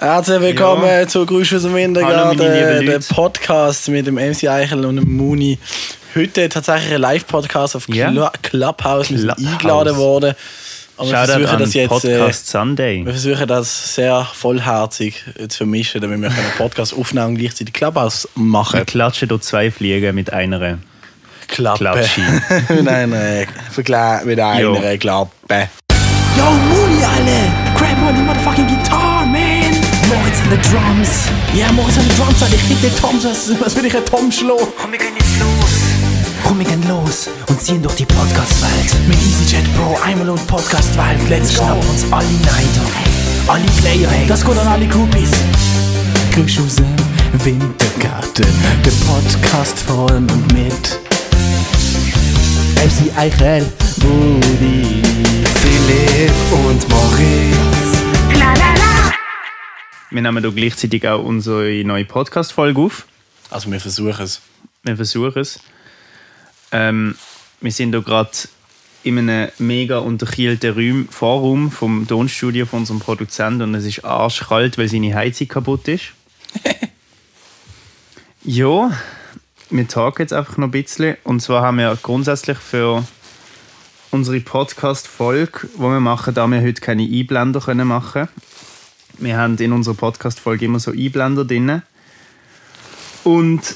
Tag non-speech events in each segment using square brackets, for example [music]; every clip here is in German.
Herzlich willkommen Ja. zu Grüß aus dem Wintergarten, der. Podcast mit dem MC Eichel und dem Muni. Heute tatsächlich ein Live-Podcast auf Ja. Clu- Clubhouse. Wir sind Clubhouse. eingeladen worden. Aber wir versuchen an das jetzt Podcast Sunday. äh, wir versuchen das sehr vollherzig äh, zu vermischen, damit wir einen Podcast aufnehmen und gleichzeitig Clubhouse machen. Wir klatschen durch zwei Fliegen mit einer. Klappe. Klatschi. [laughs] mit einer, Vergleich mit einer Jo. Klappe. Yo, Mooney, alle! Grab on the motherfucking guitar! Moritz an the drums! Ja, Moritz an the drums, Alter, ich krieg den Tom, was, was will ich einen Tom schlagen? Komm, wir gehen jetzt los. Komm, wir gehen los und ziehen durch die Podcast-Welt. Mit EasyJet Pro, einmal und Podcast-Welt. Let's go! Schnappen uns alle Neider, alle Player, hey. Das geht an alle Groupies. Grüß aus dem Wintergarten, der Podcast von und mit MC Eichel, Rudi, Philipp und Moritz. Wir nehmen hier gleichzeitig auch unsere neue Podcast-Folge auf. Also wir versuchen es. Wir versuchen es. Ähm, wir sind hier gerade in einem mega unterkielten Raum, Vorraum vom Tonstudio von unserem Produzenten und es ist arschkalt, weil seine Heizung kaputt ist. [laughs] ja, wir talken jetzt einfach noch ein bisschen. Und zwar haben wir grundsätzlich für unsere Podcast-Folge, die wir machen, da wir heute keine Einblender können machen Wir haben in unserer Podcast-Folge immer so Einblender drin. Und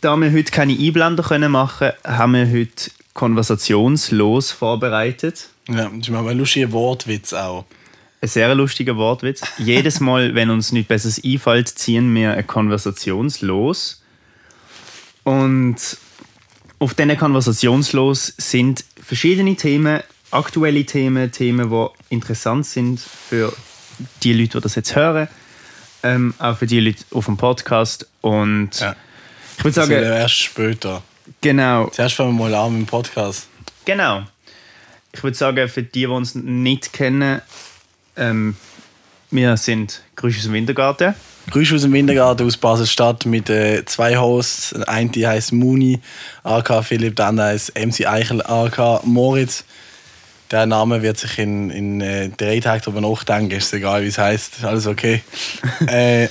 da wir heute keine Einblender können machen können, haben wir heute konversationslos vorbereitet. Ja, das ist mal ein lustiger Wortwitz auch. Ein sehr lustiger Wortwitz. Jedes Mal, wenn uns nichts Besseres einfällt, ziehen wir eine Konversationslos. Und auf diesen Konversationslos sind verschiedene Themen, aktuelle Themen, Themen, die interessant sind für die Leute, die das jetzt hören, ähm, auch für die Leute auf dem Podcast. Und Ja. ich würde sagen, erst später. genau, Zuerst fangen wir mal an mit dem Podcast. Genau. Ich würde sagen, für die, die uns nicht kennen, ähm, wir sind Grüß aus dem Wintergarten. Grüß aus dem Wintergarten aus Basel-Stadt mit äh, zwei Hosts. Eine die heißt Muni, AK Philipp, der andere heißt MC Eichel, AK Moritz. Der Name wird sich in, in äh, drei Tagen darüber nachdenken, ist egal wie es heißt, alles okay. [laughs] äh,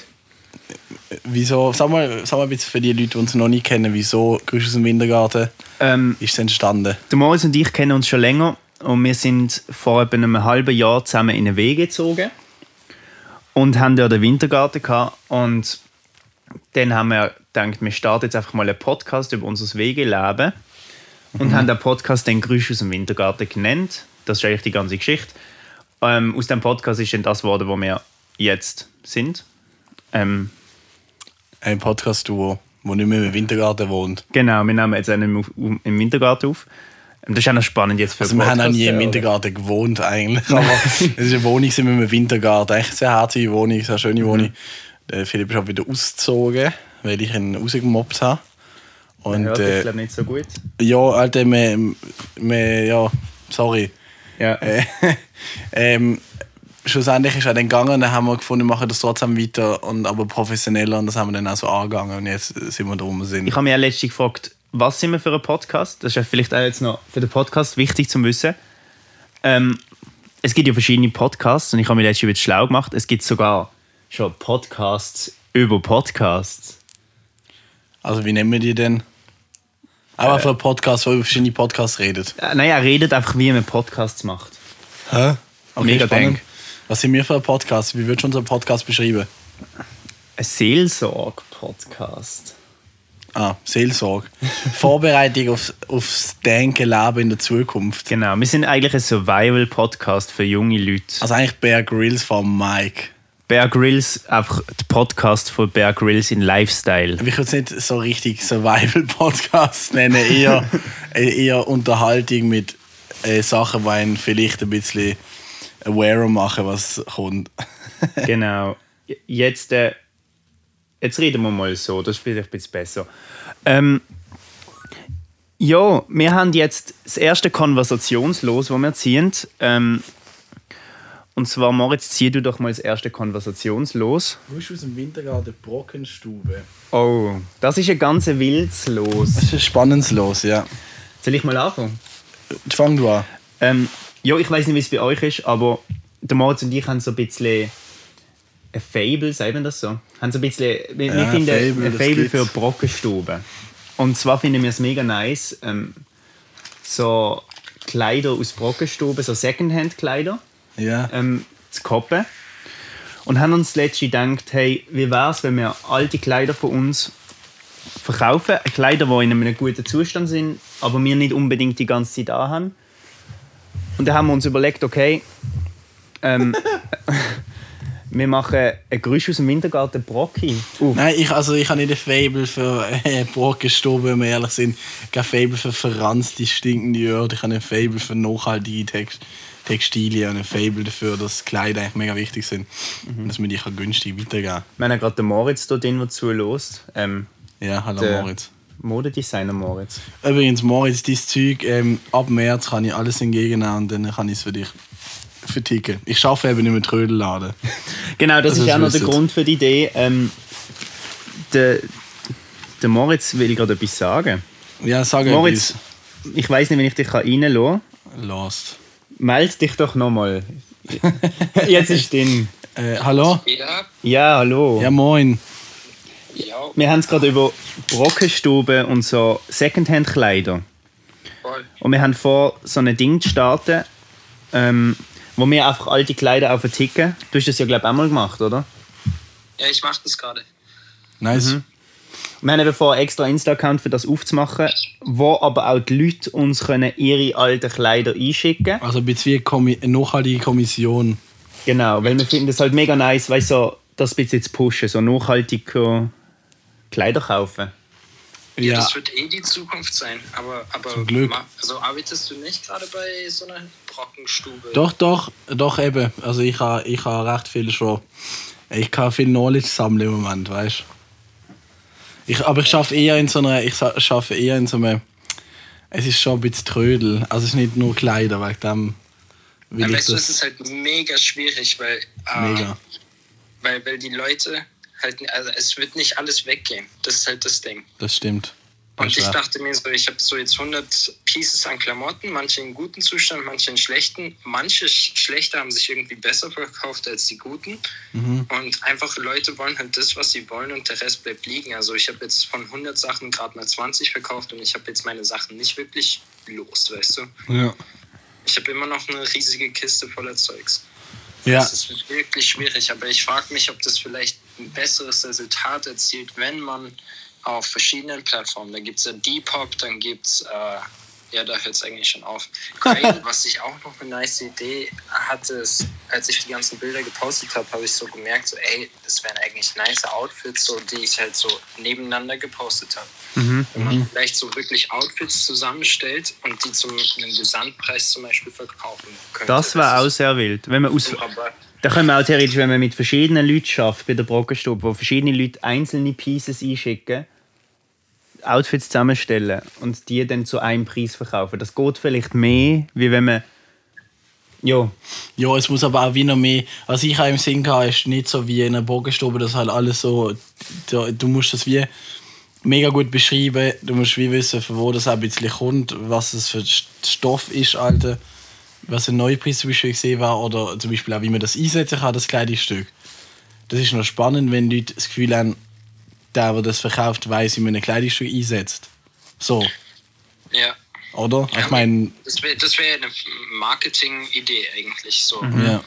wieso, sag mal, sag mal ein bisschen für die Leute, die uns noch nicht kennen, wieso Grüß aus dem Wintergarten Ähm, ist es entstanden? der Moritz und ich kennen uns schon länger und wir sind vor etwa einem halben Jahr zusammen in eine Wege gezogen und haben dort den Wintergarten gehabt und dann haben wir gedacht, wir starten jetzt einfach mal einen Podcast über unser Wegeleben und haben den Podcast den Grüß aus dem Wintergarten genannt. Das ist eigentlich die ganze Geschichte. Ähm, aus dem Podcast ist dann das geworden, wo wir jetzt sind. Ähm, Ein Podcast-Duo, wo nicht mehr im Wintergarten wohnt. genau, wir nehmen jetzt einen auf- um- im Wintergarten auf. Ähm, Das ist auch noch spannend jetzt für Also wir haben auch nie im Wintergarten gewohnt eigentlich, aber es ist eine Wohnung sind wir im Wintergarten. Eigentlich eine sehr herzige Wohnung, sehr schöne Wohnung. Der Philipp ist auch wieder ausgezogen, weil ich ihn rausgemobbt habe. Und Ja, das ist äh, glaube nicht so gut. ja, Alter, wir, wir, ja, sorry. Ja. [laughs] Äh, ähm, schlussendlich ist er dann gegangen, dann haben wir gefunden, wir machen das trotzdem weiter, und, aber professioneller und das haben wir dann auch so angegangen und jetzt sind wir da, wo wir sind. Ich habe mich auch letztens gefragt, was sind wir für ein Podcast? Das ist ja vielleicht auch jetzt noch für den Podcast wichtig zu wissen. Ähm, es gibt ja verschiedene Podcasts und ich habe mich letztens wieder schlau gemacht. Es gibt sogar schon Podcasts über Podcasts. Also wie nennen wir die denn? Aber für einen Podcast, wo über verschiedene Podcasts redet. Äh, er redet einfach, wie man Podcasts macht. Hä? Okay, Mega spannend. Was sind wir für ein Podcast? Wie würdest du unseren Podcast beschreiben? Ein Seelsorg-Podcast. Ah, Seelsorge. [laughs] Vorbereitung aufs, aufs Denken, Leben in der Zukunft. Genau, wir sind eigentlich ein Survival-Podcast für junge Leute. Also eigentlich Bear Grylls von Mike. Bear Grylls, einfach der Podcast von Bear Grylls in Lifestyle. Ich würde es nicht so richtig Survival-Podcast [laughs] nennen, eher, eher Unterhaltung mit äh, Sachen, die einen vielleicht ein bisschen aware machen, was kommt. [laughs] Genau. Jetzt, äh, jetzt reden wir mal so, das vielleicht ein bisschen besser. Ähm, ja, wir haben jetzt das erste Konversationslos, das wir ziehen. Ähm, und zwar, Moritz, zieh du doch mal das erste Konversationslos. Du bist aus dem Wintergarten Brockenstube. Oh, das ist ein ganz wildes Los. Das ist ein spannendes Los, ja. Soll ich mal anfangen? Fang du an. Ähm, ja, ich weiß nicht, wie es bei euch ist, aber der Moritz und ich haben so ein bisschen ein Fable, sagt man das so? Haben so ein bisschen, wir, wir Ja, finden Fable, ein Fable für Brockenstuben. Und zwar finden wir es mega nice, ähm, so Kleider aus Brockenstuben, so Secondhand-Kleider, Ja. ähm, zu koppen. Und haben uns letztlich gedacht, hey, wie wäre es, wenn wir alte Kleider von uns verkaufen? Kleider, die in einem guten Zustand sind, aber wir nicht unbedingt die ganze Zeit haben. Und dann haben wir uns überlegt, okay, ähm, [laughs] wir machen ein Gerüst aus dem Wintergarten Brocki. auf. Nein, ich, also ich habe nicht ein Fable für äh, Brockenstuben, wenn wir ehrlich sind. Kein Fable für verranzte, stinkende Öhrchen. Ich habe ein Fable für nachhaltige Text Textilien und ein Fable dafür, dass Kleider eigentlich mega wichtig sind. Und dass man die kann günstig weitergeben Wir haben ja gerade den Moritz da drin, der zulässt. Ähm, Ja, hallo Moritz. Modedesigner Moritz. Übrigens, Moritz, dein Zeug, ähm, ab März kann ich alles entgegennehmen und dann kann ich es für dich verticken. Ich arbeite eben nicht mehr Trödelladen. [laughs] Genau, das Also, ist auch noch das der. Grund für die Idee. Ähm, der, der Moritz will gerade etwas sagen. Ja, sag Moritz, ich weiß nicht, wenn ich dich reinlassen kann. Lost. Meld dich doch nochmal. Jetzt ist drin. Äh, hallo? Ja, hallo. Ja, moin. ja, Wir haben es gerade über Brockenstuben und so Secondhand-Kleider. Und wir haben vor, so ein Ding zu starten, ähm, wo wir einfach alte Kleider auf Ticken. Du hast das ja, glaube ich, auch mal gemacht, oder? Ja, ich mach das gerade. Nice. Wir haben eben vor, einen extra Insta-Account für das aufzumachen, wo aber auch die Leute uns können ihre alten Kleider einschicken können. Also ein bisschen wie eine nachhaltige Kommission. Genau, weil wir finden das halt mega nice, weißt du, so, das ein bisschen zu pushen, so nachhaltige Kleider kaufen. Ja, Ja, das wird eh die Zukunft sein. Aber, aber Zum Glück. also arbeitest du nicht gerade bei so einer Brockenstube? doch, doch, doch eben. Also ich habe ich ha recht viel schon. Ich kann viel Knowledge sammeln im Moment, weißt ich, Aber ich schaffe eher in so einer, ich schaffe eher in so einem, es ist schon ein bisschen Trödel. Also es ist nicht nur Kleider, wegen dem will Ja, ich weißt du, es das ist halt mega schwierig, weil, äh, mega. weil, weil die Leute halt, also es wird nicht alles weggehen. Das ist halt das Ding. Das stimmt. Und ich dachte mir so, ich habe so jetzt 100 Pieces an Klamotten, manche in guten Zustand, manche in schlechten. Manche sch- schlechte haben sich irgendwie besser verkauft als die guten. Mhm. Und einfach Leute wollen halt das, was sie wollen und der Rest bleibt liegen. Also ich habe jetzt von 100 Sachen gerade mal 20 verkauft und ich habe jetzt meine Sachen nicht wirklich los, weißt du. Ja. Ich habe immer noch eine riesige Kiste voller Zeugs. Ja. Das ist wirklich schwierig, aber ich frage mich, ob das vielleicht ein besseres Resultat erzielt, wenn man auf verschiedenen Plattformen, da gibt es ja Depop, dann gibt es, äh, ja, da hört es eigentlich schon auf. [laughs] Grail, was ich auch noch eine nice Idee hatte, ist, als ich die ganzen Bilder gepostet habe, habe ich so gemerkt, so, ey, das wären eigentlich nice Outfits, so, die ich halt so nebeneinander gepostet habe. Wenn man vielleicht so wirklich Outfits zusammenstellt und die zum einem Gesamtpreis zum Beispiel verkaufen könnte. Das war auch sehr wild. Wenn man aus, da können wir auch theoretisch, wenn man mit verschiedenen Leuten schafft bei der Brockenstube, wo verschiedene Leute einzelne Pieces einschicken, Outfits zusammenstellen und die dann zu einem Preis verkaufen. Das geht vielleicht mehr, wie wenn man. Ja, Ja, es muss aber auch wie noch mehr. Was ich auch im Sinn hatte, ist nicht so wie in einer Bogenstube, dass halt alles so. Du, musst das wie mega gut beschreiben. Du musst wie wissen, von wo das auch ein bisschen kommt, was es für St- Stoff ist, Alter. Was ein Neupreis zum Beispiel gesehen war, oder zum Beispiel auch, wie man das einsetzen kann, das Kleidungsstück. Das ist noch spannend, wenn Leute das Gefühl haben, der, der das verkauft, weiß, wie man ein Kleidungsstück einsetzt. So, Ja. oder? Ich meine, Das wäre das wär eine Marketing-Idee eigentlich, so ja.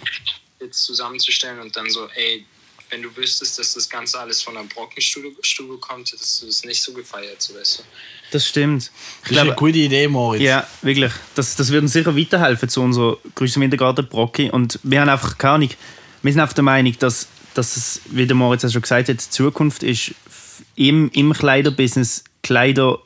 jetzt zusammenzustellen und dann so, ey, wenn du wüsstest, dass das Ganze alles von einer Brockenstube Stube kommt, hättest du das nicht so gefeiert, so weißt du. das stimmt. Das ist eine gute Idee, Moritz. Ja, wirklich. Das, das würde uns sicher weiterhelfen zu unserer Grüße im Wintergarten Brocki. Und wir haben einfach keine Ahnung. Wir sind auf der Meinung, dass, dass es, wie der Moritz auch schon gesagt hat, die Zukunft ist im, im Kleiderbusiness Kleider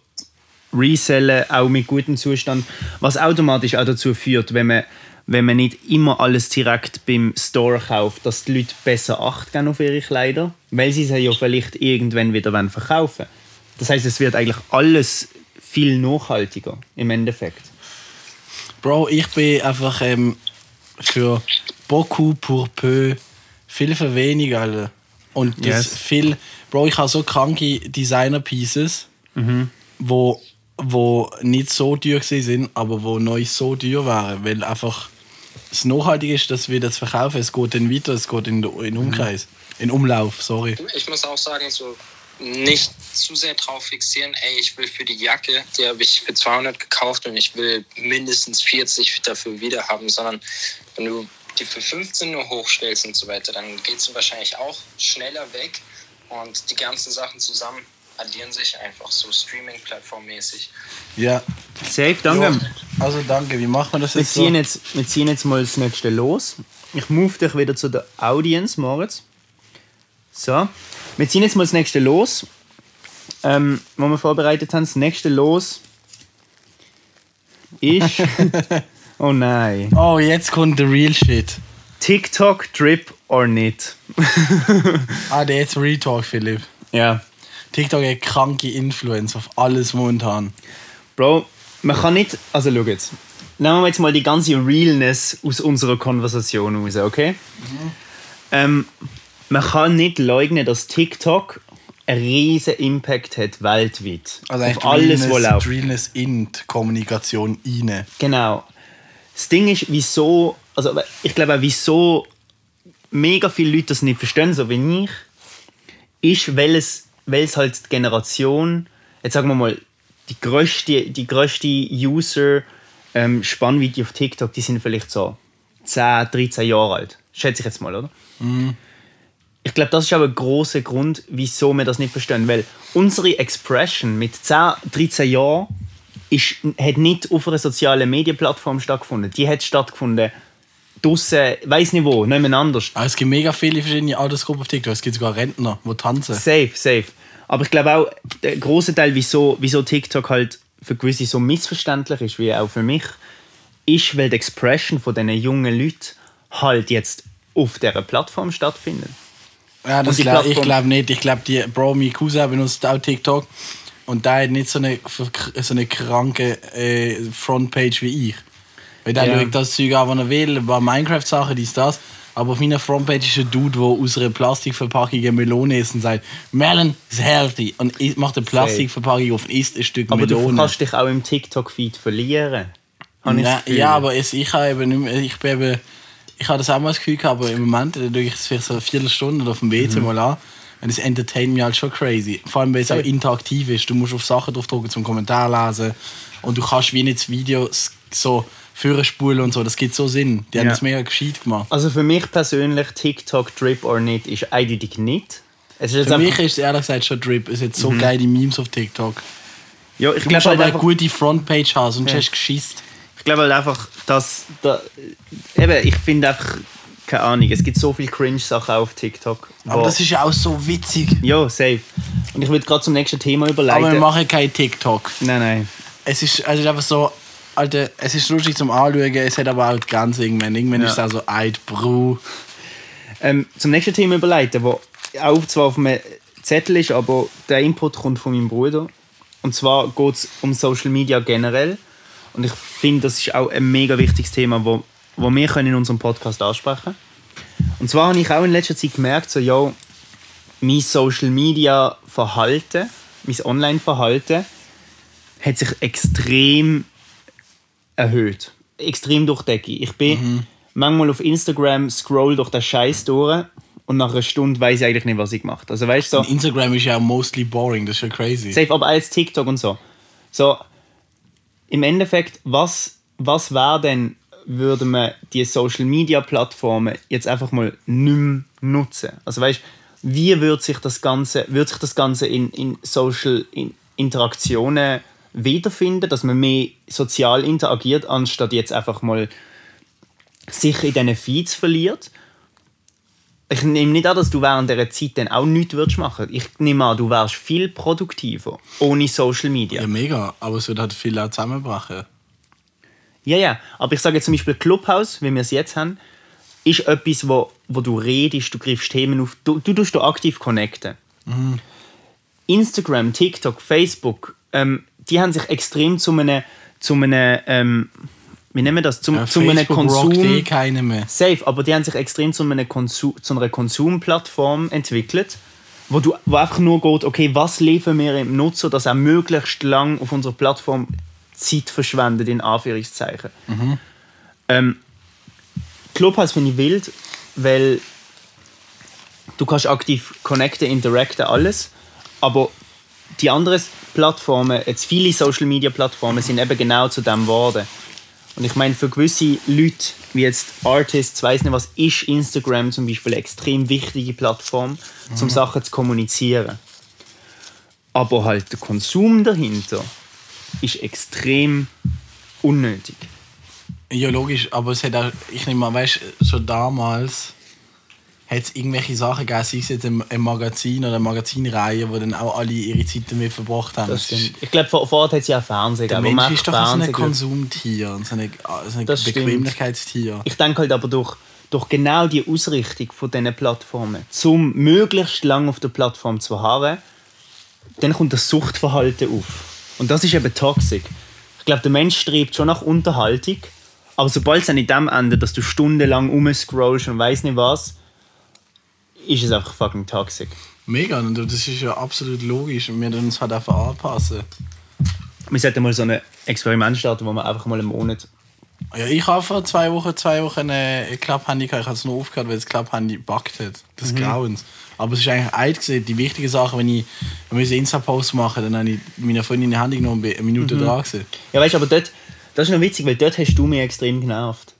resellen, auch mit gutem Zustand, was automatisch auch dazu führt, wenn man, wenn man nicht immer alles direkt beim Store kauft, dass die Leute besser Acht geben auf ihre Kleider, weil sie sie ja vielleicht irgendwann wieder wollen verkaufen Das heißt, es wird eigentlich alles viel nachhaltiger im Endeffekt. Bro, ich bin einfach ähm, für beaucoup pour peu viel für wenig, Alter. Und das Yes. viel. Bro, ich habe so kranke Designer-Pieces, wo, wo nicht so teuer sind, aber wo neu so teuer waren. Weil einfach das Nachhaltige ist, dass wir das verkaufen. Es geht dann weiter, es geht in in Umkreis. In Umlauf, sorry. Ich muss auch sagen, so nicht zu sehr drauf fixieren, ey, ich will für die Jacke, die habe ich für 200 gekauft und ich will mindestens 40 dafür wieder haben, sondern wenn du die für 15 nur hochstellst und so weiter, dann geht es wahrscheinlich auch schneller weg und die ganzen Sachen zusammen addieren sich einfach so Streaming-Plattform-mäßig. Ja. Safe, danke. Also danke, wie machen wir das Wir jetzt? ziehen So? jetzt, wir ziehen jetzt mal das nächste los. Ich move dich wieder zu der Audience, Moritz. So. Wir ziehen jetzt mal das nächste los. Ähm, was wir vorbereitet haben. Das nächste los ist. [laughs] oh nein. Oh, jetzt kommt der Real Shit. TikTok, Drip or nicht? [laughs] Ah, der jetzt Retalk, Philipp. Ja. TikTok hat kranke Influence auf alles momentan. Bro, man kann nicht. Also schau jetzt. Nehmen wir jetzt mal die ganze Realness aus unserer Konversation raus, okay? Ähm, man kann nicht leugnen, dass TikTok einen riesen Impact hat weltweit. Also auf alles, was Realness, läuft. Realness in die Kommunikation rein. Genau. Das Ding ist, wieso, also ich glaube auch, wieso mega viele Leute das nicht verstehen, so wie ich, ist, weil es, weil es halt die Generation, jetzt sagen wir mal, die größte, die größte User ähm, auf TikTok, die sind vielleicht so 10, 13 Jahre alt. Schätze ich jetzt mal, oder? Ich glaube, das ist auch ein großer Grund, wieso wir das nicht verstehen. Weil unsere Expression mit 10, 13 Jahren ist, hat nicht auf einer sozialen Medienplattform stattgefunden. Die hat stattgefunden draussen, weiß nicht wo, nicht anders. Aber es gibt mega viele verschiedene Altersgruppen auf TikTok. Es gibt sogar Rentner, die tanzen. Safe, safe. Aber ich glaube auch, der große Teil, wieso, wieso TikTok halt für gewisse so missverständlich ist, wie auch für mich, ist, weil die Expression von diesen jungen Leuten halt jetzt auf dieser Plattform stattfindet. Ja, das glaub, ich glaube nicht. Ich glaube, die Bro, mein Cousin benutzt auch TikTok. Und der hat nicht so eine, so eine kranke äh, Frontpage wie ich. Weil der Ja. schaut das Zeug an, was er will, über Minecraft-Sachen, dies, das. Aber auf meiner Frontpage ist ein Dude, der aus einer Plastikverpackung eine Melone isst und sagt, Melon is healthy. Und macht eine Plastikverpackung auf und isst ein Stück Aber du Melone. kannst dich auch im TikTok-Feed verlieren. Ich Ja, aber es, ich habe eben nicht mehr, ich bin eben, ich habe das auch mal das Gefühl gehabt, aber im Moment äh, schaue ich es vielleicht so eine Viertelstunde oder auf dem WC Mhm. mal an. Und es entertaint mich halt schon crazy. Vor allem, weil es auch interaktiv ist. Du musst auf Sachen draufdrücken zum Kommentar lesen. Und du kannst wie nicht das Video so vorspulen und so. Das gibt so Sinn. Die haben Ja. das mega gescheit gemacht. Also für mich persönlich, TikTok, Drip or nicht, ist eindeutig nicht. Es ist jetzt Für mich Mhm. ist es ehrlich gesagt schon Drip. Es hat so geile Memes auf TikTok. ja, ich glaube halt aber eine einfach, gute Frontpage haben, sonst Ja. hast du geschissen. ich glaube halt einfach, dass da, eben, ich finde einfach, keine Ahnung, es gibt so viele Cringe-Sachen auf TikTok. Aber das ist ja auch so witzig. ja, safe. Und ich würde gerade zum nächsten Thema überleiten. Aber wir machen kein TikTok. nein, nein. Es ist, also es ist einfach so, Alter, es ist lustig zum Anschauen, es hat aber auch die Grenze irgendwann. Irgendwann Ja. ist es auch so Eid, Bru. Ähm, zum nächsten Thema überleiten, wo auch zwar auf einem Zettel ist, aber der Input kommt von meinem Bruder. Und zwar geht es um Social Media generell. Und ich finde, das ist auch ein mega wichtiges Thema, wo, wo wir können in unserem Podcast ansprechen Und zwar habe ich auch in letzter Zeit gemerkt, so, yo, mein Social Media Verhalten, mein Online-Verhalten, hat sich extrem erhöht. Extrem durch Decke. Ich bin manchmal auf Instagram, scroll durch den Scheiß durch und nach einer Stunde weiß ich eigentlich nicht, was ich gemacht. Also weißt so, Instagram ist ja mostly boring, das ist ja crazy. safe, aber als TikTok und so. So, im Endeffekt, was, was wäre denn, würde man die Social Media Plattformen jetzt einfach mal nicht mehr nutzen? Also weißt wie wird sich das Ganze, wird sich das Ganze in, in Social in Interaktionen wiederfinden, dass man mehr sozial interagiert, anstatt jetzt einfach mal sich in diesen Feeds verliert? Ich nehme nicht an, dass du während dieser Zeit dann auch nichts würdest machen. Ich nehme an, du wärst viel produktiver ohne Social Media. Ja, mega, aber es wird halt viel auch zusammenbrechen. Ja, ja. Aber ich sage jetzt zum Beispiel Clubhouse, wie wir es jetzt haben, ist etwas, wo, wo du redest, du griffst Themen auf, du, du tust da aktiv connecten. Instagram, TikTok, Facebook, ähm, die haben sich extrem zu einem, zu einem ähm, wie nennen wir das, zum, Ja, zu einem Konsum... eh keine mehr. Safe, aber die haben sich extrem zu, einem Konsum, zu einer Konsumplattform entwickelt, wo, du, wo einfach nur geht, okay, was liefern wir dem Nutzer, dass er möglichst lang auf unserer Plattform Zeit verschwendet, in Anführungszeichen. Ähm, Clubhouse finde ich wild, weil du kannst aktiv connecten, interacten, alles. Aber die anderen Plattformen, jetzt viele Social Media Plattformen, sind eben genau zu dem geworden. Und ich meine, für gewisse Leute, wie jetzt Artists, weiß nicht was, ist Instagram zum Beispiel eine extrem wichtige Plattform, um Sachen zu kommunizieren. Aber halt der Konsum dahinter ist extrem unnötig. Ja, logisch, aber es hat auch, ich nehme mal, weißt du, schon damals hat es irgendwelche Sachen gegeben, sei es jetzt ein, ein Magazin oder eine Magazinreihe, wo dann auch alle ihre Zeit damit verbracht haben. Das stimmt. Ich glaube, vor vor Ort hat es ja auch Fernsehen Der Mensch ist doch einfach so ein Fernsehen Konsumtier und so ein, so ein Das stimmt. Bequemlichkeitstier. Ich denke halt aber durch, durch genau die Ausrichtung von diesen Plattformen, zum möglichst lang auf der Plattform zu harren, dann kommt das Suchtverhalten auf. Und das ist eben toxisch. Ich glaube, der Mensch strebt schon nach Unterhaltung, aber sobald es in dem endet, dass du stundenlang umscrollst und weiß nicht was, ist es einfach fucking toxisch. Mega, und das ist ja absolut logisch und wir müssen uns halt einfach anpassen. Wir sollten mal so ein Experiment starten, wo wir einfach mal einen Monat. Ja, ich habe vor zwei Wochen, zwei Wochen ein Klapphandy gehabt. Ich habe es nur aufgehört, weil das Klapphandy backt hat. Das Mhm. Grauens. Aber es ist eigentlich alt gesehen. Die wichtige Sache, wenn ich wenn wir Insta-Post machen, dann habe ich meiner Freundin in die Hand genommen und bin eine Minute Mhm. dran gewesen. Ja, weißt du, aber dort, das ist noch witzig, weil dort hast du mich extrem genervt.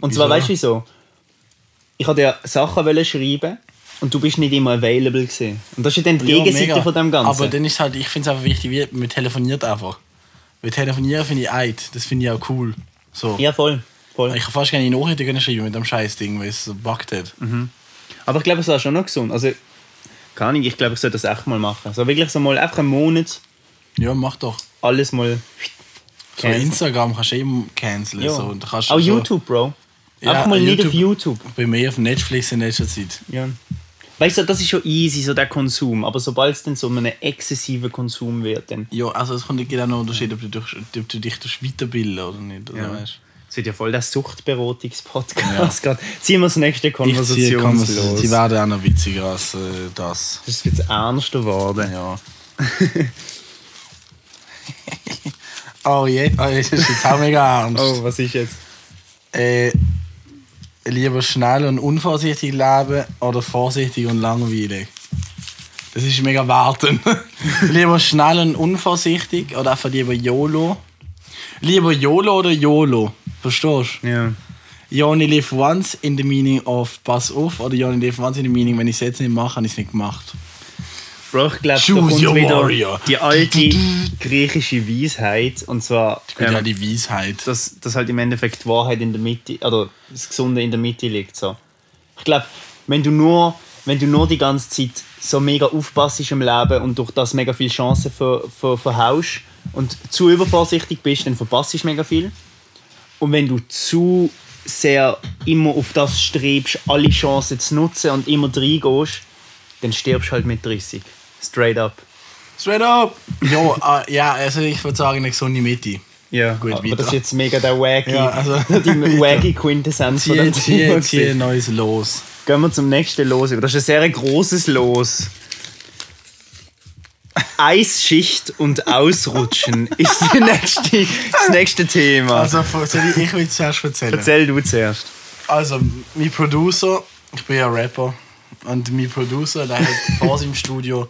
Und zwar, Wieso? weißt du wieso? Ich wollte dir Sachen schreiben und du bist nicht immer available gewesen. Und das ist ja dann die Ja, Gegenseite mega. von dem Ganzen. Aber dann ist halt, ich finde es einfach wichtig, wie man telefoniert einfach. Weil telefonieren finde ich eid. Das finde ich auch cool. So. ja, voll. voll. Ich kann fast keine Nachrichten können schreiben mit dem scheiß Ding, weil es so backt hat. Mhm. Aber ich glaube, es war schon noch gesund. Also, keine Ahnung, ich glaube, ich sollte das echt mal machen. So wirklich so mal einfach einen Monat Ja, mach doch. alles mal. So Canceln. Instagram kannst du eben canceln. Ja. So. Und kannst Auch so- YouTube, Bro. Ja, einfach mal nicht auf YouTube. YouTube. Bei mir auf Netflix in letzter Zeit. Ja. Weißt du, das ist schon easy, so der Konsum. Aber sobald es dann so ein exzessiver Konsum wird, dann. Ja, also es kommt auch noch Unterschied, ob du, durch, ob du dich durch weiterbilden oder nicht. Oder Ja. weißt? Es wird ja voll der Suchtberatungspodcast gerade. Ziehen wir das nächste Konversation. los. Die werden auch noch witziger als äh, das. Das ist jetzt ernster geworden. Ja. [laughs] oh je, oh, das ist jetzt auch mega ernst. Oh, was ist jetzt? Äh, lieber schnell und unvorsichtig leben oder vorsichtig und langweilig? Das ist mega warten. [laughs] lieber schnell und unvorsichtig oder einfach lieber YOLO? Lieber YOLO oder YOLO? Verstehst du? Ja. You only live once in the meaning of pass auf oder you only live once in the meaning, wenn ich es jetzt nicht mache, habe ich es nicht gemacht. Bro, ich glaube, da Choose kommt wieder warrior. die alte griechische Weisheit. Und zwar, Gut, ja, ähm, die Weisheit. dass, dass halt im Endeffekt die Wahrheit in der Mitte, oder das Gesunde in der Mitte liegt. So. Ich glaube, wenn du nur wenn du nur die ganze Zeit so mega aufpasst im Leben und durch das mega viele Chancen ver, ver, verhaust und zu übervorsichtig bist, dann verpasst du mega viel. Und wenn du zu sehr immer auf das strebst, alle Chancen zu nutzen und immer reingehst, dann stirbst du halt mit 30. Straight up. Straight up! ja, äh, ja, also ich würde sagen, eine gesunde Mitte. Ja, Gut, aber das ist jetzt mega der wacky, Ja, also, [laughs] die [laughs] wacky Quintessenz von Zieh, dem zieh, Thema zieh gewesen. ein neues Los. Gehen wir zum nächsten Los. Das ist ein sehr großes Los. Eisschicht und Ausrutschen [laughs] ist nächste, das nächste Thema. Also, ich, ich will zuerst erzählen. Erzähl du zuerst. Also, mein Producer, ich bin ja Rapper, und mein Producer, der hat vor seinem Studio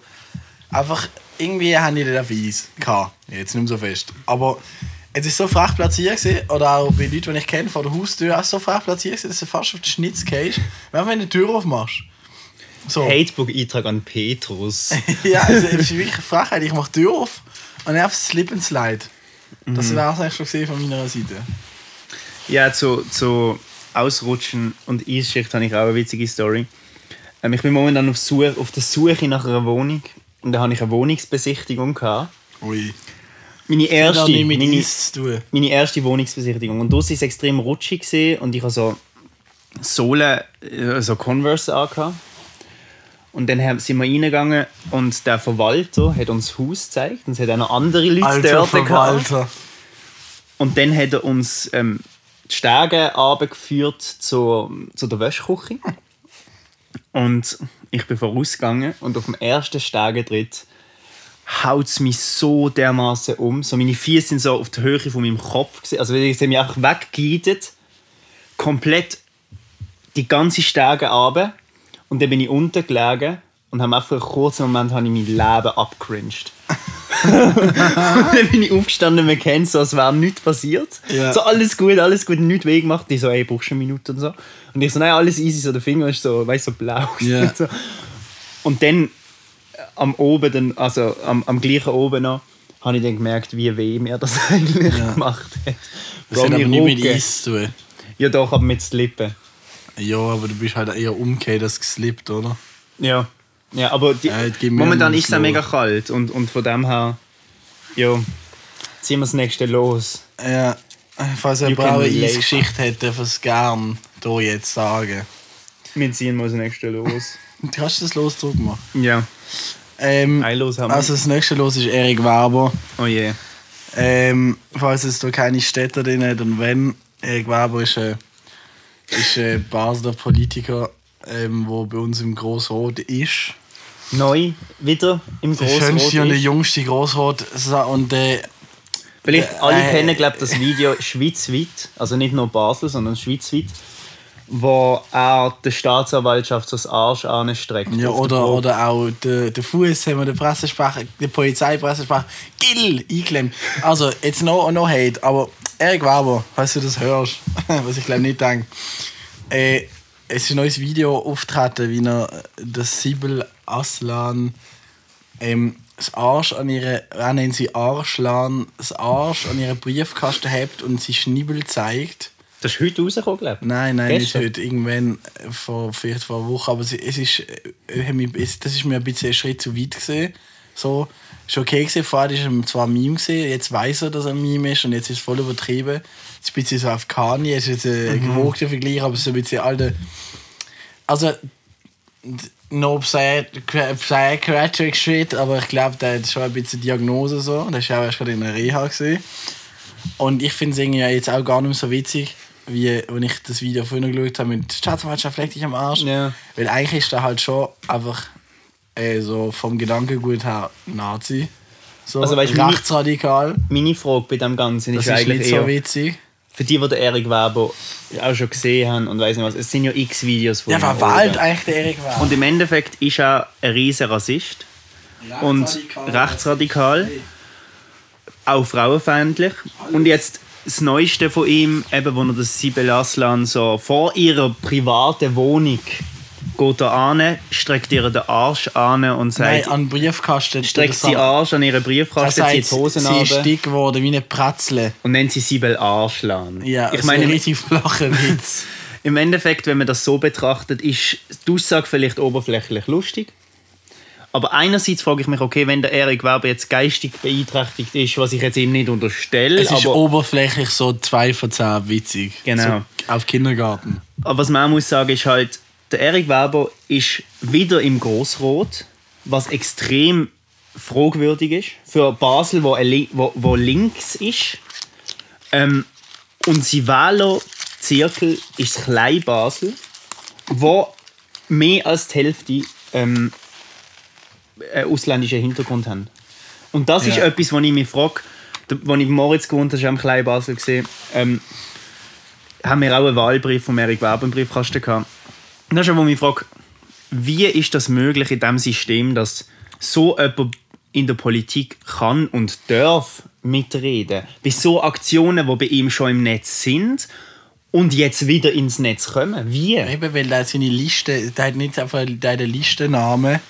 einfach, irgendwie haben die den auf Eis gehabt. Jetzt nicht mehr so fest. Aber es ist so frech platziert gewesen, oder auch bei Leuten, die ich kenne, vor der Haustür, auch so frech platziert gewesen, dass du fast auf den Schnitz gehst, wenn du die Tür aufmachst. So. Hatebook-Eintrag an Petrus. [laughs] Ja, also, es ist wirklich eine Frechheit. Ich mache die Tür auf und einfach Slip and Slide. Das Mhm. wäre es eigentlich schon von meiner Seite. Ja, zu, zu Ausrutschen und Eisschicht habe ich auch eine witzige Story. Ähm, ich bin momentan auf, Suche, auf der Suche nach einer Wohnung. Und da hatte ich eine Wohnungsbesichtigung. Gehabt. Ui. Meine erste, meine, meine erste Wohnungsbesichtigung. Und dort war es extrem rutschig. Und ich habe so Sohlen, äh, so Converse angehabt. Und dann sind wir reingegangen und der Verwalter hat uns das Haus gezeigt. Und es hat auch noch andere Leute Alter dort gehabt. Verwalter. Und dann hat er uns ähm, die Stege runtergeführt zur, zu der Wäschküche. Und ich bin vorausgegangen und auf dem ersten Stegentritt haut es mich so dermaßen um. So meine Füße sind so auf der Höhe von meinem Kopf. Also sie haben mich einfach weggeleitet. Komplett die ganze Stege runter. Und dann bin ich unten und habe einfach einen kurzen Moment habe ich mein Leben abgecringed. Und [laughs] dann bin ich aufgestanden, man kennt so, als wäre nichts passiert. Ja. So alles gut, alles gut, nichts weh gemacht. Die so, ey, brauchst du eine Minute und so. Und ich so, nein, alles easy, so der Finger ist so, weißt so blau. [laughs] Ja. Und, so. und dann äh, am oben, dann, also am, am gleichen oben noch, habe ich dann gemerkt, wie weh mir das [laughs] eigentlich gemacht hat. Das Bro, hat aber nicht mit. Eis zu tun. Ja doch, aber mit den Lippen. Ja, aber du bist halt eher umgekehrt als geslippt, oder? Ja. Ja, aber die, Ja, mir momentan ist es Slow. mega kalt und, und von dem her, ja, ziehen wir das nächste los. Ja. Falls auch eine. Eisgeschichte hat, darf es gern hier jetzt sagen. Wir ziehen mal das nächste los. Kannst [laughs] du das los zurückmachen? ja. Ähm, Ein Los haben wir. also das nächste Los ist Erik Weber. Oh je. Ähm, falls es da keine Städte drin hat und wenn, Erik Weber ist ein, ist ein Basler Politiker, ähm, der bei uns im Grossrot ist. Neu, wieder im Der schönste und der jüngste Grossrot. Und äh, Vielleicht alle Äh, kennen, glaube das Video schweizweit, also nicht nur Basel, sondern schweizweit, wo er der Staatsanwaltschaft so das Arsch anstreckt. ja, der oder, oder auch der, der Fuß haben wir den Pressesprecher, der Polizeipressesprecher, Gill, eingeklemmt. Also, jetzt noch, noch Hate, aber Erik Weber, falls du das hörst, [laughs] was ich glaube nicht denke, äh, es ist ein neues Video auftreten, wie er das Sibyl Aslan ähm, das Arsch an ihre, äh, nennen sie Arschlan, das Arsch an ihre Briefkasten hebt und sie Schnibbel zeigt. Das ist heute rausgekommen, glaube ich. Nein, nein, Gestern? nicht heute. Irgendwann äh, vor, vielleicht vor einer Woche. Aber es, es ist, äh, es- das ist mir ein bisschen ein Schritt zu weit gesehen. So, ist okay gesehen. Vorher ist er zwar ein Meme gesehen, jetzt weiß er, dass er ein Meme ist und jetzt ist es voll übertrieben. Ein bisschen so auf Kanye, ist jetzt ein Mhm. gewogter Vergleich, aber es ist ein bisschen alte. Also, no psy- psychiatric shit, aber ich glaube, der hat schon ein bisschen Diagnose so. Der ja auch erst gerade in der Reha gesehen. Und ich finde es irgendwie jetzt auch gar nicht mehr so witzig, wie wenn ich das Video vorhin geschaut habe mit Staatsanwaltschaft leg dich am Arsch. Ja. Weil eigentlich ist der halt schon einfach äh, so vom Gedankengut her Nazi. So Also, weißt du, meine- rechtsradikal. Meine Frage bei dem Ganzen Das ist ist eigentlich nicht eher, so witzig. Für die, die den Erik Weber auch schon gesehen haben und weiss nicht was, es sind ja x Videos von Ja, ihm oben. wählt eigentlich der Erik Weber? Und im Endeffekt ist er ein riesiger Rassist und rechtsradikal, auch frauenfeindlich. Und jetzt das Neueste von ihm, eben, wo er das Sibel Aslan so vor ihrer privaten Wohnung geht er an, streckt ihr den Arsch an und Nein, sagt, an den Briefkasten. streckt sie Arsch an ihre Er Briefkasten, zieht die Hosen sie ist dick geworden wie eine Pratzle. und nennt sie Sibel Arschlan. Ja, ich meine, ein richtig flacher Witz. [laughs] Im Endeffekt, wenn man das so betrachtet, ist die Aussage vielleicht oberflächlich lustig. Aber einerseits frage ich mich, okay, wenn der Erik Weber jetzt geistig beeinträchtigt ist, was ich jetzt ihm nicht unterstelle, Es ist aber, oberflächlich so 2 von 10 witzig. Genau. So auf Kindergarten. aber was man auch muss sagen, ist halt, der Erik Weber ist wieder im Grossrot, was extrem fragwürdig ist. Für Basel, wo, Li- wo, wo links ist. Ähm, und sein Wählerzirkel ist Klein-Basel, wo mehr als die Hälfte ähm, einen ausländischen Hintergrund haben. Und das ist Ja. etwas, wo ich mich frage, wo ich Moritz gewohnt habe, ist auch im Klein-Basel gesehen, ähm, haben wir auch einen Wahlbrief vom Erik Weber im Briefkasten gehabt. Das ist wo ich mich frage, wie ist das möglich in diesem System, dass so jemand in der Politik kann und darf mitreden? Bei so Aktionen, die bei ihm schon im Netz sind und jetzt wieder ins Netz kommen. Wie? Eben, weil der seine Liste, der hat nicht einfach der hat einen Listennamen,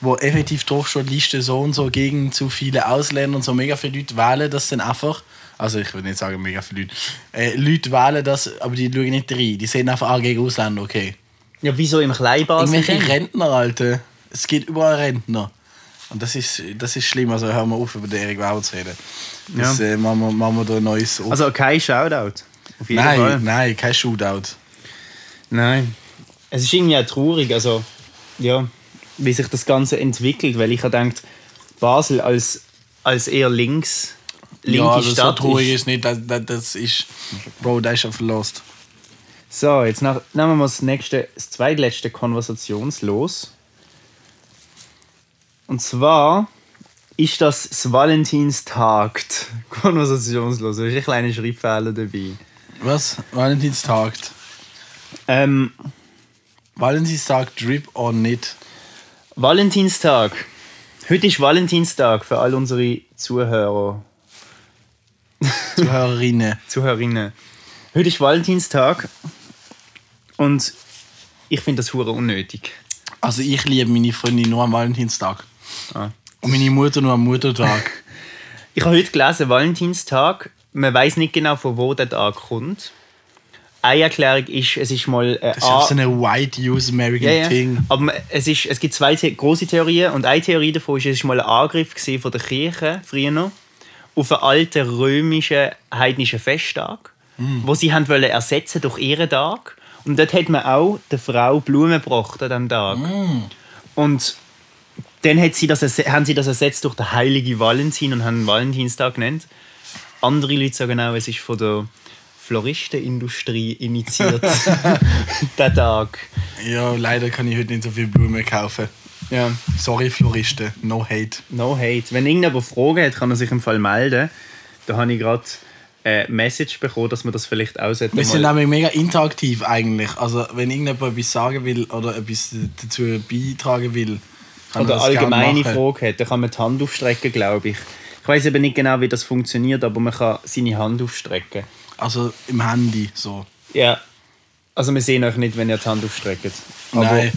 wo effektiv draufsteht, Liste so und so gegen zu viele Ausländer und so mega viele Leute wählen das dann einfach. Also ich würde nicht sagen mega viele Leute. Äh, Leute wählen das, aber die schauen nicht rein. Die sehen einfach, ah, gegen Ausländer, okay. Ja, wieso im Kleinbasel? Irgendwelche? Rentner, Alter. Es geht überall Rentner. Und das ist, das ist schlimm, also hören wir auf, über den Erik Weber zu reden. Das Ja. äh, machen, wir, machen wir da ein neues auf. Also kein Shoutout. Auf jeden nein, Fall. nein, kein Shootout. Nein. Es ist irgendwie auch traurig, also, ja, wie sich das Ganze entwickelt, weil ich habe gedacht, Basel als, als eher links, linke ja, also so Stadt traurig ist. ist nicht, das, das, das ist. Bro, der ist schon verlost. So, jetzt nach, nehmen wir das nächste, das zweitletzte Konversationslos. Und zwar ist das das Valentinstag [laughs] Konversationslos. Da ist ein kleiner Schreibfehler dabei. Was? Valentinstag. Ähm, Valentinstag, Drip or nicht? Valentinstag. Heute ist Valentinstag für all unsere Zuhörer, [laughs] Zuhörerinnen. Zuhörerinnen. Heute ist Valentinstag und ich finde das hure unnötig. Also ich liebe meine Freundin nur am Valentinstag. Ah. Und meine Mutter nur am Muttertag. [laughs] Ich habe heute gelesen, Valentinstag. Man weiß nicht genau, von wo der Tag kommt. Eine Erklärung ist, es ist mal äh, Das ist auch so ein White Use American ja, ja. Thing. Aber es, ist, es gibt zwei The große Theorien und eine Theorie davon ist, es ist mal ein Angriff von der Kirche früher noch auf einen alten römischen heidnischen Festtag, wo sie haben wollen ersetzen durch ihren Tag. Und dort hat man auch der Frau Blumen gebracht an diesem Tag. Und dann hat sie das, haben sie das ersetzt durch den heiligen Valentin und haben ihn Valentinstag genannt. Andere Leute sagen auch, es ist von der Floristenindustrie initiiert, [laughs] der Tag. Ja, leider kann ich heute nicht so viel Blumen kaufen. Ja. Sorry, Floristen. No hate. No hate. Wenn irgendjemand Fragen hat, kann er sich im Fall melden. Da habe ich gerade eine Message bekommen, dass man das vielleicht auch sollte Wir sind nämlich mega interaktiv eigentlich. Also wenn irgendjemand etwas sagen will oder etwas dazu beitragen will, kann oder er das allgemeine. Frage hat, dann kann man die Hand aufstrecken, glaube ich. Ich weiß eben nicht genau, wie das funktioniert, aber man kann seine Hand aufstrecken. Also im Handy so. Ja. Also wir sehen euch nicht, wenn ihr die Hand aufstreckt. Aber Nein.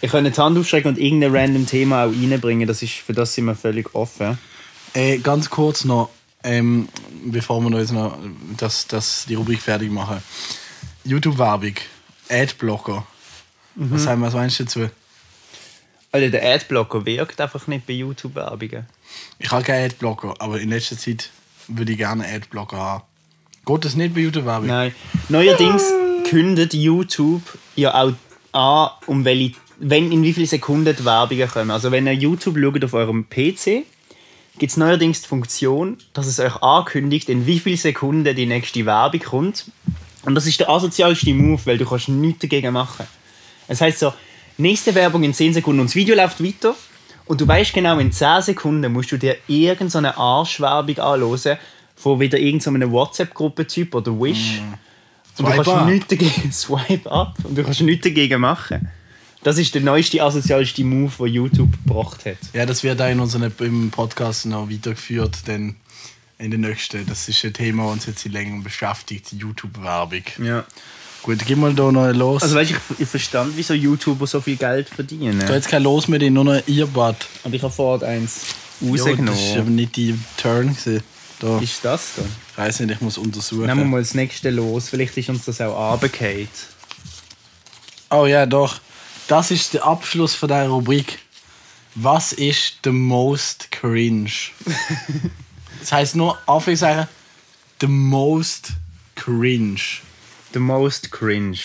ihr könnt die Hand aufstrecken und irgendein random Thema auch reinbringen. Das ist, für das sind wir völlig offen. Äh, ganz kurz noch, ähm, bevor wir noch jetzt noch das, das, die Rubrik fertig machen. YouTube-Werbung, Adblocker. Mhm. Was, haben, was meinst du dazu? Also der Adblocker wirkt einfach nicht bei YouTube-Werbungen. Ich habe keinen Adblocker, aber in letzter Zeit würde ich gerne einen Adblocker haben. Geht das nicht bei YouTube-Werbung? Nein. Neuerdings kündet YouTube ja auch an, um welche, wenn, in wie vielen Sekunden die Werbungen kommen. Also wenn ihr YouTube schaut auf eurem PC, gibt es neuerdings die Funktion, dass es euch ankündigt, in wie vielen Sekunden die nächste Werbung kommt. Und das ist der asozialste Move, weil du kannst nichts dagegen machen. Es heißt so, nächste Werbung in 10 Sekunden und das Video läuft weiter. Und du weißt genau, in 10 Sekunden musst du dir irgendeine Arschwerbung anhören von wieder irgendeinem WhatsApp-Gruppe-Typ oder Wish. Und du kannst nichts dagegen, [laughs] swipe up, und du kannst nichts dagegen machen. Das ist der neueste, asozialste Move, den YouTube gebracht hat. Ja, das wird auch in unserem im Podcast noch weitergeführt, denn in den nächsten, das ist ein Thema, das uns jetzt seit längerem beschäftigt, YouTube-Werbung. Ja. Gut, gib mal da noch los. Also weißt, ich, ich verstand, wieso YouTuber so viel Geld verdienen. da jetzt kein Los mit denen, nur noch ein Earbud. Aber ich habe vorher eins Ja, das rausgenommen. ist aber nicht die Turn. Gewesen. Da. Ist das da? Ich weiß nicht, ich muss untersuchen. Nehmen wir mal das nächste los. Vielleicht ist uns das auch runtergefallen. Oh ja, doch. Das ist der Abschluss von dieser Rubrik. Was ist the most cringe? [laughs] das heißt nur, sagen, the most cringe. The most cringe.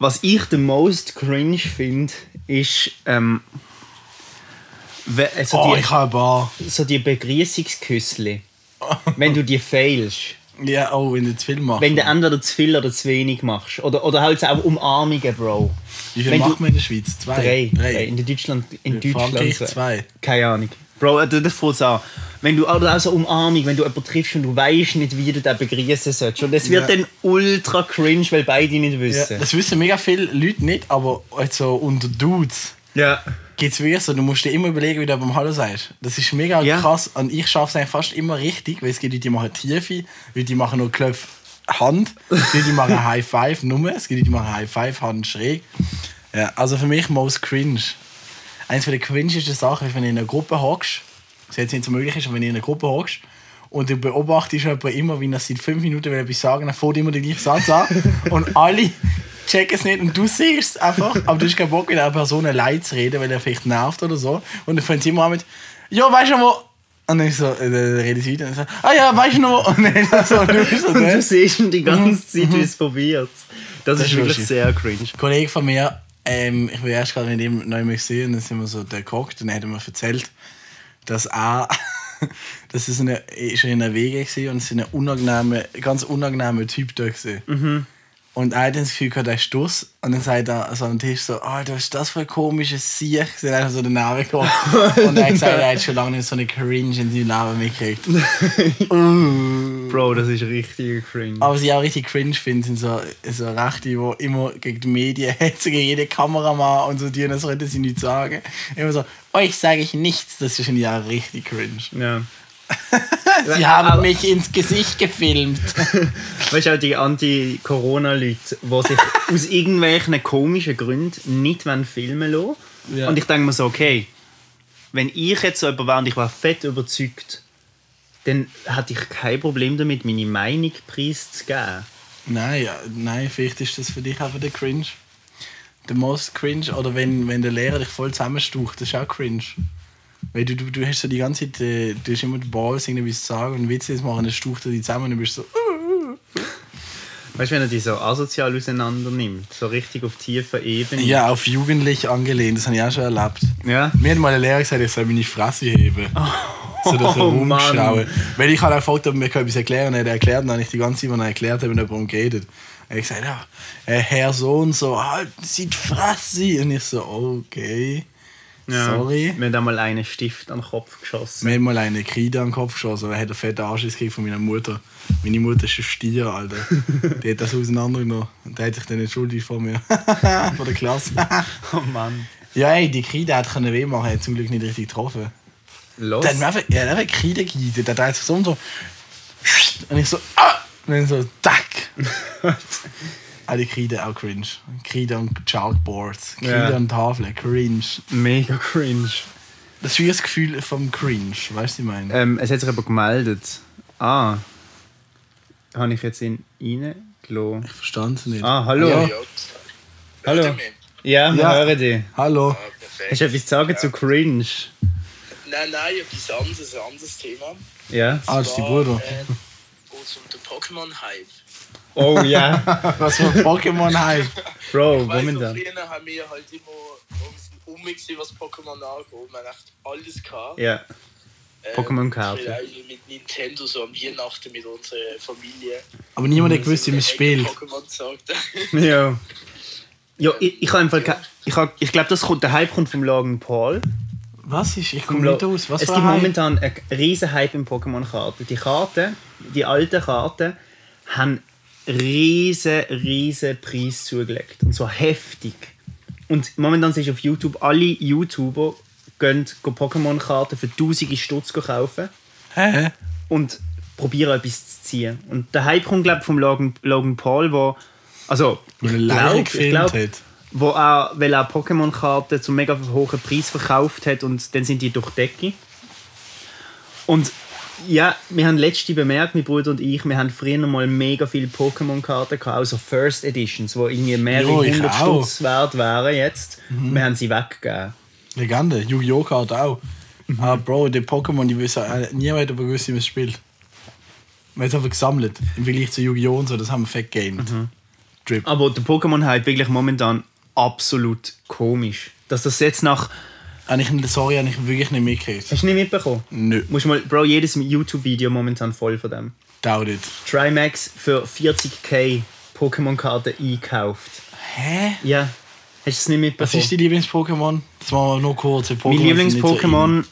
Was ich the most cringe finde, ist ähm, also Oh, die, ich habe so die Begrüßungsküssli. wenn du die failst. Ja, oh, wenn du zu viel machst. Wenn du entweder zu viel oder zu wenig machst. Oder, oder halt auch Umarmungen, Bro. Wie viel wenn du- macht man in der Schweiz? Zwei? Drei. Drei. In Deutschland. In In Deutschland Frankreich so. zwei. Keine Ahnung. Bro, äh, das fängt an. Wenn du, oder auch so Umarmung, wenn du jemanden triffst und du weißt nicht, wie du den begrüßen sollst. Und es wird Ja. dann ultra cringe, weil beide nicht Ja, wissen. das wissen mega viele Leute nicht, aber also unter Dudes Ja. Geht es wirklich so, du musst dir immer überlegen, wie du beim Hallo sagst. Das ist mega Ja. krass und ich schaffe es eigentlich fast immer richtig, weil es gibt Leute, die machen Tiefe, Leute, die machen nur Klopf Hand, [laughs] Leute, die machen High Five nur, es gibt Leute, die machen High Five Hand schräg. Ja, also für mich most cringe. Eins der cringesten Sachen ist, wenn du in einer Gruppe hockst, was jetzt nicht so möglich ist, aber wenn du in einer Gruppe hockst und du beobachtest jemanden immer, wie er seit fünf Minuten will etwas sagen, dann fängt immer der gleiche Satz an [laughs] und alle checken es nicht und du siehst es einfach, aber du hast keinen Bock, mit einer Person allein zu reden, weil er vielleicht nervt oder so. Und dann fängt sie immer an mit, ja, weißt du wo? Und dann, ist so, äh, dann redet sie weiter und sagt, ah ja, weißt du noch? wo?» Und dann so, du bist so, [laughs] Und du siehst ihn die ganze Zeit, wie es probiert. Das, ist ist wirklich lustig. sehr cringe. Ein Kollege von mir, ähm, ich war erst gerade mit ihm neu gesehen und dann sind wir so da gehockt und dann hat er mir erzählt, dass er, [laughs] das ist, eine, ist er in der Wege und es ist ein unangenehmer, ganz unangenehmer Typ da gewesen. Und er hat dann das Gefühl gehabt, er ist Stuss. Und dann sagt er so am Tisch so, Alter, was ist das für ein komisches Sieg? Sie hat einfach so den Namen gekommen. [laughs] Und er hat gesagt, er hat schon lange nicht so eine Cringe in seinem Leben mitgekriegt. [laughs] Bro, das ist richtig cringe. Aber was ich auch richtig cringe finde, sind so, so Rechte, die immer gegen die Medien [laughs] hetzen, gegen jeden Kameramann und so, die das sollten sie nicht sagen. Immer so, euch sage ich nichts, das ist ja richtig cringe. Ja. [laughs] Sie haben mich ins Gesicht gefilmt. [laughs] Weißt du, auch die Anti-Corona-Leute, die sich [laughs] aus irgendwelchen komischen Gründen nicht wollen filmen lassen Ja. Und ich denke mir so, okay, wenn ich jetzt so jemand wäre und ich war fett überzeugt, dann hatte ich kein Problem damit, meine Meinung preiszugeben. Nein, ja, nein, vielleicht ist das für dich einfach der Cringe. Der most cringe. Oder wenn, wenn der Lehrer dich voll zusammenstucht, das ist auch cringe. Weil du, du, du hast so die ganze Zeit, äh, du hast immer den Ball, irgendwie was zu sagen und Witze jetzt machen, dann stucht er dich zusammen und du bist so, uh. Weißt du, wenn er die so asozial auseinander nimmt, so richtig auf tiefer Ebene. Ja, auf jugendlich angelehnt, das habe ich auch schon erlebt. Ja? Mir hat mal ein Lehrer gesagt, ich soll meine Fresse heben. So dass er Oh, rumschauen. Weil ich habe auch gefragt, ob mir etwas erklären kann. Er hat erklärt, und dann habe ich die ganze Zeit, wenn er erklärt hat, darum geht. Er hat gesagt, ja, Herr so und so, halt, sieht Fresse. Und ich so, okay, Ja. sorry. Mir hat einmal einen Stift an den Kopf geschossen. Mir hat mal eine Kreide an den Kopf geschossen, aber er hat einen fetten Anschiss gekriegt von meiner Mutter. Meine Mutter ist ein Stier, Alter. [laughs] Die hat das auseinandergenommen. Und der hat sich dann entschuldigt vor mir. [laughs] vor der Klasse. [laughs] Oh Mann. ja, ey, die Kreide hat können weh machen, er hat zum Glück nicht richtig getroffen. Los. Der hat mir er einfach Kreide gegeben. Der dreht sich so und so. Und ich so, ah! Und dann so, tack! Auch die Kreide auch cringe. Kreide und Chalkboards. Kreide Ja. und Tafeln, cringe. Mega cringe. Das ist wie das Gefühl vom Cringe, weißt du, was ich meine? Ähm, es hat sich aber gemeldet. Ah. Habe ich jetzt ihn reingelassen? Ich verstand es nicht. Ah, hallo. Ja. Hallo. Ja, wir Ja. hören dich. Hallo. Ah. Hast du etwas zu sagen zu cringe? Nein, nein, etwas anderes, ein anderes Thema. Ja. Ah, das ist die Bruder. Äh, geht's um den Pokémon-Hype. Oh ja. [laughs] Was für ein Pokémon-Hype. Bro, Ich weiss, momentan. früher haben wir halt immer um mich gewesen, was Pokémon angeht. Wir haben echt alles gehabt. Ja. Ähm, Pokémon-Karte. ich bin mit Nintendo so am Weihnachten mit unserer Familie. Aber niemand hat gewusst, wie man es spielt. Pokémon gesagt. [laughs] Ja. Ja, ich, ich habe einfach. Ich, hab- ich glaube, das kommt, der Hype kommt vom Logan Paul. Was ist? Ich komme nicht aus. Was es gibt momentan einen riesen Hype in Pokémon-Karten. Die Karten, die alten Karten, haben riesen, riesen Preis zugelegt. Und so heftig. Und momentan siehst du auf YouTube, alle YouTuber gehen Pokémon-Karten für tausende Stutz kaufen Hä? und probieren etwas zu ziehen. Und der Hype kommt, glaube ich, vom Logan, Logan Paul, wo also Weil er ich leider glaub- wo er, weil er Pokémon-Karten zu mega hohen Preis verkauft hat und dann sind die durch die Decke. Und ja, wir haben letzte bemerkt, mein Bruder und ich, wir haben früher mal mega viele Pokémon-Karten gehabt, also First Editions, die irgendwie mehrere Jo, hundert. Stutz wert wären jetzt. Wir haben sie weggegeben. Legende. Yu-Gi-Oh! Karte auch. Mhm. Aber Bro, die Pokémon, die wissen, äh, niemand wie man es spielt. Wir haben es einfach gesammelt. Im Vergleich zu Yu-Gi-Oh! und so, das haben wir fett. Mhm. Drip. Aber der Pokémon-Hype wirklich momentan absolut komisch. Dass das jetzt nach... Habe ich, sorry, habe ich wirklich nicht mitgekriegt. Hast du nicht mitbekommen? Nö, Musst mal, Bro, jedes YouTube-Video momentan voll von dem. doubt it. Trimax für 40k Pokémon-Karten einkauft. Hä? Ja. Hast du es nicht mitbekommen? Was ist dein Lieblings-Pokémon? Das machen wir nur kurz. mein Lieblings-Pokémon?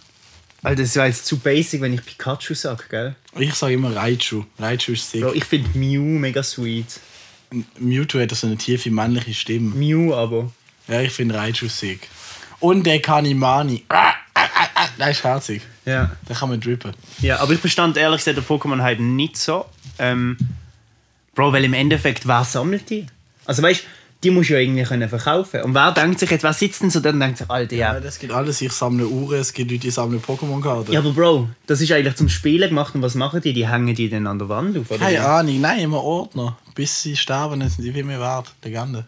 Alter, das wäre jetzt zu basic, wenn ich Pikachu sage, gell? Ich sage immer Raichu. Raichu ist sick. Bro, ich finde Mew mega sweet. Mewtwo hat so eine tiefe männliche Stimme. Mew aber. Ja, ich finde Raichu sick. Und der Kanimani. Ah, ah, ah, ah, Der ist herzig. Ja. Da kann man drippen. Ja, aber ich verstand ehrlich gesagt der Pokémon halt nicht so. Ähm, Bro, weil im Endeffekt, wer sammelt die? Also weißt die musst du ja irgendwie können verkaufen. Und wer denkt sich jetzt, wer sitzt denn so da und denkt sich, Alter, ja. Ja, das gibt alles. Ich sammle Uhren, es gibt Leute, die sammeln Pokémon-Karten. Ja, aber Bro, das ist eigentlich zum Spielen gemacht und was machen die? Die hängen die dann an der Wand auf, oder? Keine? Ahnung, nein, immer Ordner. Bis sie sterben, dann sind sie viel mehr wert. Legende.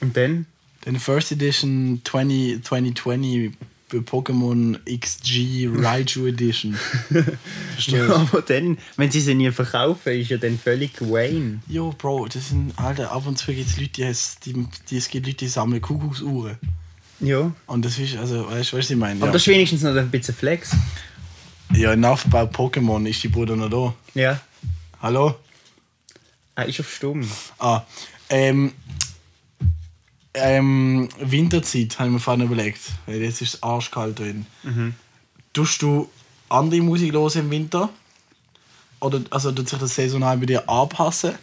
Und dann? Den First Edition 20, 2020 Pokémon XG Raichu Edition. [laughs] Verstehst Ja, aber dann, wenn sie sie nie verkaufen, ist ja dann völlig Wayne. Jo, Bro, das sind, Alter, ab und zu gibt es Leute, die, es- die, die, es gibt Leute, die sammeln Kuckucksuhren. Ja. Und das ist, also, weißt du, was ich meine? Aber Ja. das ist wenigstens noch ein bisschen Flex. ja, enough about Pokémon. Ist die Bruder noch da? Ja. Hallo? Er ist auf Stumm. Ah, Ähm, ähm, Winterzeit habe ich mir vorhin überlegt, weil jetzt ist es arschkalt drin. Tust du andere Musik los im Winter? Oder also tut sich das saisonal bei dir anpassen?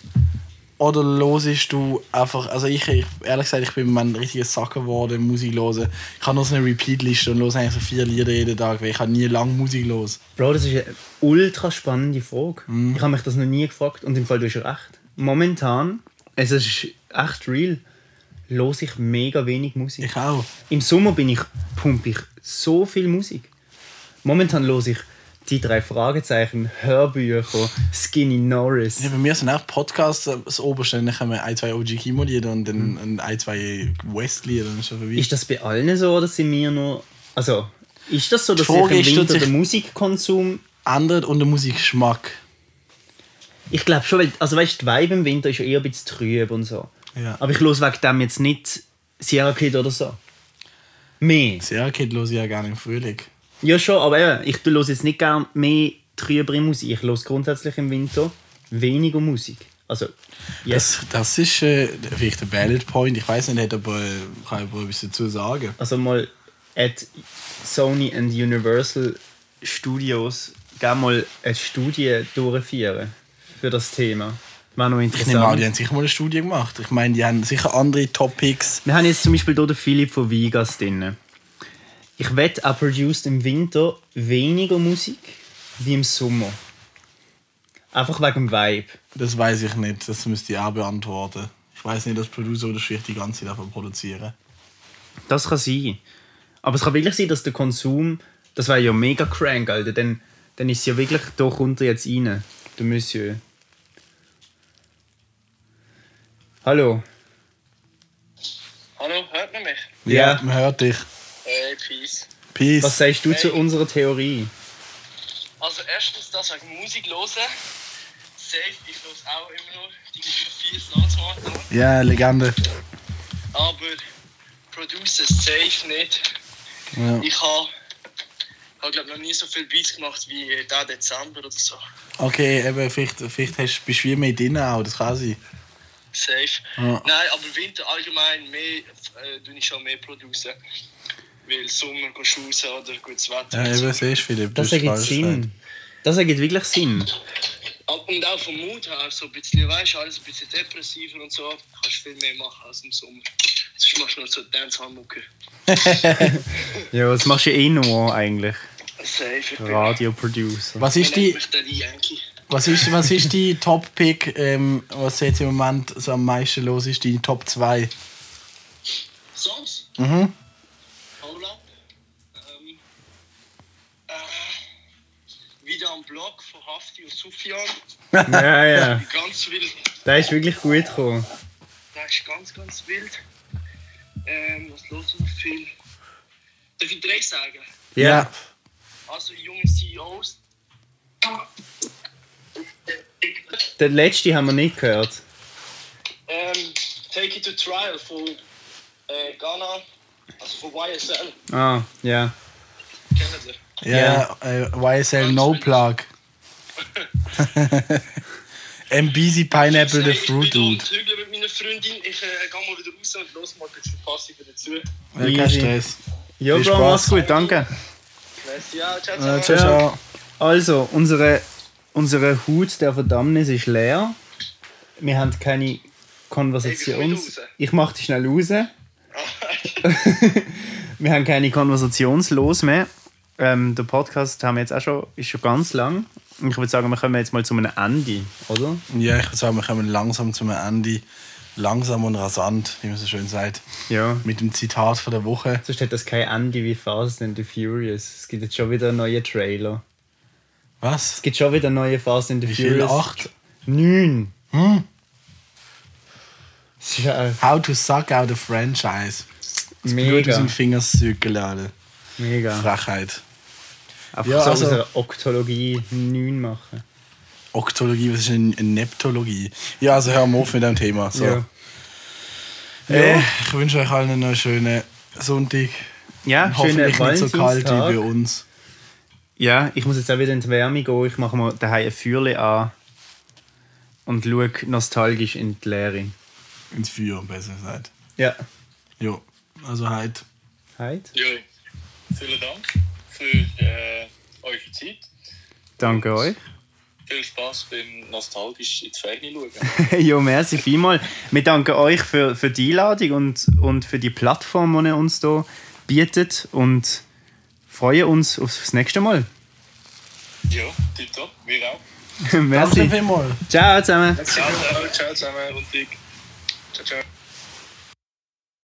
Oder losest du einfach, also ich, ich ehrlich gesagt, ich bin mein richtiger Sacker geworden, Musik hören. Ich habe noch so eine Repeat-Liste und höre eigentlich so vier Lieder jeden Tag, weil ich habe nie lange Musik los. Bro, das ist eine ultra spannende Frage. Mhm. Ich habe mich das noch nie gefragt und im Fall du hast recht. Momentan, es ist echt real, los ich mega wenig Musik. Ich auch. Im Sommer bin ich, pumpe ich so viel Musik. Momentan los ich die drei Fragezeichen, Hörbücher, Skinny Norris. Ja, bei mir sind auch Podcasts das Oberste. Dann haben wir ein, zwei OG Kimo-Lieder und dann ein, ein, zwei West-Lieder. Ist das bei allen so oder sind wir nur. Also, ist das so, dass sich Frage im ist, tut Winter sich- der Musikkonsum. Ändert und der Musikgeschmack. Ich glaube schon, weil, also weißt du, die Vibe im Winter ist ja eher ein bisschen trüb und so. Ja. Aber ich los wegen dem jetzt nicht Sierra Kid oder so. Mehr. Sehr Kid höre ich ja gerne im Frühling. Ja, schon, aber eben, ich höre jetzt nicht gerne mehr trübere Musik. Ich höre grundsätzlich im Winter weniger Musik. Also, yes. Das, das ist äh, vielleicht ein Valid Point. Ich weiß nicht, aber, äh, kann aber etwas dazu sagen. Also mal at Sony and Universal Studios gerne mal eine Studie durchführen für das Thema. Wäre noch Ich nehme an, interessant. die haben sicher mal eine Studie gemacht. Ich meine, die haben sicher andere Topics. Wir haben jetzt zum Beispiel hier den Philipp von Vigas drin. Ich wette, er produced im Winter weniger Musik wie im Sommer. Einfach wegen dem Vibe. Das weiß ich nicht. Das müsste ich auch beantworten. Ich weiß nicht, dass Producer oder schwierig die ganze Zeit davon produzieren. Das kann sein. Aber es kann wirklich sein, dass der Konsum, das wäre ja mega crank, Alter. Dann, dann ist es ja wirklich, da kommt er jetzt rein, der Monsieur. Hallo. Hallo, hört man mich? Ja. man hört dich. Hey, peace. Peace. Was sagst du zu Hey. unserer Theorie? Also erstens das wegen Musik hören. Safe, ich höre auch immer noch die vier Staatsmarken. Ja, Legende. Aber Producer safe nicht. Ja. Ich habe hab, glaub, noch nie so viel Beats gemacht wie da Dezember oder so. Okay, eben, vielleicht, vielleicht hast, bist du wie mehr drin auch, das kann sein. Safe. Ja. Nein, aber Winter allgemein mehr, äh, tue ich schon mehr produzieren. Weil Sommer gehst du raus oder gutes Wetter. Ja, eben, siehst du, Philipp. Das hast ergibt Sinn. gesagt. Das ergibt wirklich Sinn. Und auch vom Mut her, so ein bisschen, weißt du, alles ein bisschen depressiver und so, kannst du viel mehr machen als im Sommer. Sonst machst du nur so Dancehall-Mucke. [laughs] [laughs] Ja, das machst du eh nur eigentlich. Safe. ich Radioproducer. Was ist die, der Yankee. Was ist, was ist die Top-Pick, ähm, was jetzt im Moment so am meisten los ist, die Top 2? Songs? Mhm. Hold up. Ähm, äh, wieder am Blog von Hafti und Sufjan. Ja, ja. Ganz wild. Der ist wirklich gut gekommen. Der ist ganz, ganz wild. Ähm, was los noch viel? Darf ich drei sagen? Ja. Also junge CEOs. Den letzten haben wir nicht gehört. Ähm, Take It to Trial von äh, Ghana, also von YSL. Ah, ja. Kennt ihr? Ja, äh, YSL No Plug. [laughs] MBZ Pineapple the Fruit Ich bin Dude. am Zügeln mit meiner Freundin. Ich äh, gehe mal wieder raus und los mal kurz verpasse ich wieder zu. Ja, kein. Stress. Ja, Viel Bro, mach's Spaß. gut, danke. Merci, ja, ciao, Äh, ciao. ciao, ciao. Also, unsere, unsere Hut der Verdammnis ist leer. Wir haben keine komm ich raus? ich mach dich schnell raus. [laughs] wir haben keine Konversationslos mehr. Ähm, der Podcast haben wir jetzt auch schon, ist schon ganz lang. Und ich würde sagen, wir kommen jetzt mal zu einem Ende, oder? Ja, ich würde sagen, wir kommen langsam zum Ende. Langsam und rasant, wie man so schön sagt. Ja. Mit dem Zitat von der Woche. Sonst hat das kein Ende wie Fast and the Furious. Es gibt jetzt schon wieder einen neuen Trailer. Was? Es gibt schon wieder neue Fast and the Wie viel? Furious. Acht? Neun. Hm? Ja How to suck out a franchise. Das Blut aus mega. dem Fingerzügel, Alter. Mega. Frechheit. Einfach Ja, so also- aus einer Oktologie 9 machen. Oktologie, was ist eine, eine Neptologie? Ja, also hören wir auf mit dem Thema. So. Ja. Äh, ich wünsche euch allen einen schönen Sonntag. Ja, Hoffentlich schönen nicht so kalt wie bei uns. Ja, ich muss jetzt auch wieder in die Wärme gehen. Ich mache mir daheim ein Feuerchen an und schaue nostalgisch in die Leere. ins Feuer, besser gesagt. Ja. Jo, also heute. Heid. Ja, vielen Dank für äh, eure Zeit. Danke euch. Viel Spaß beim nostalgisch ins Ferne schauen. [laughs] jo, merci vielmals. Wir danken euch für, für die Einladung und, und für die Plattform, die ihr uns hier bietet und freuen uns aufs nächste Mal. ja, tipptopp, wir auch. [laughs] Danke merci. vielmals. Ciao zusammen. Ciao, ciao, ciao zusammen und. Ciao, ciao.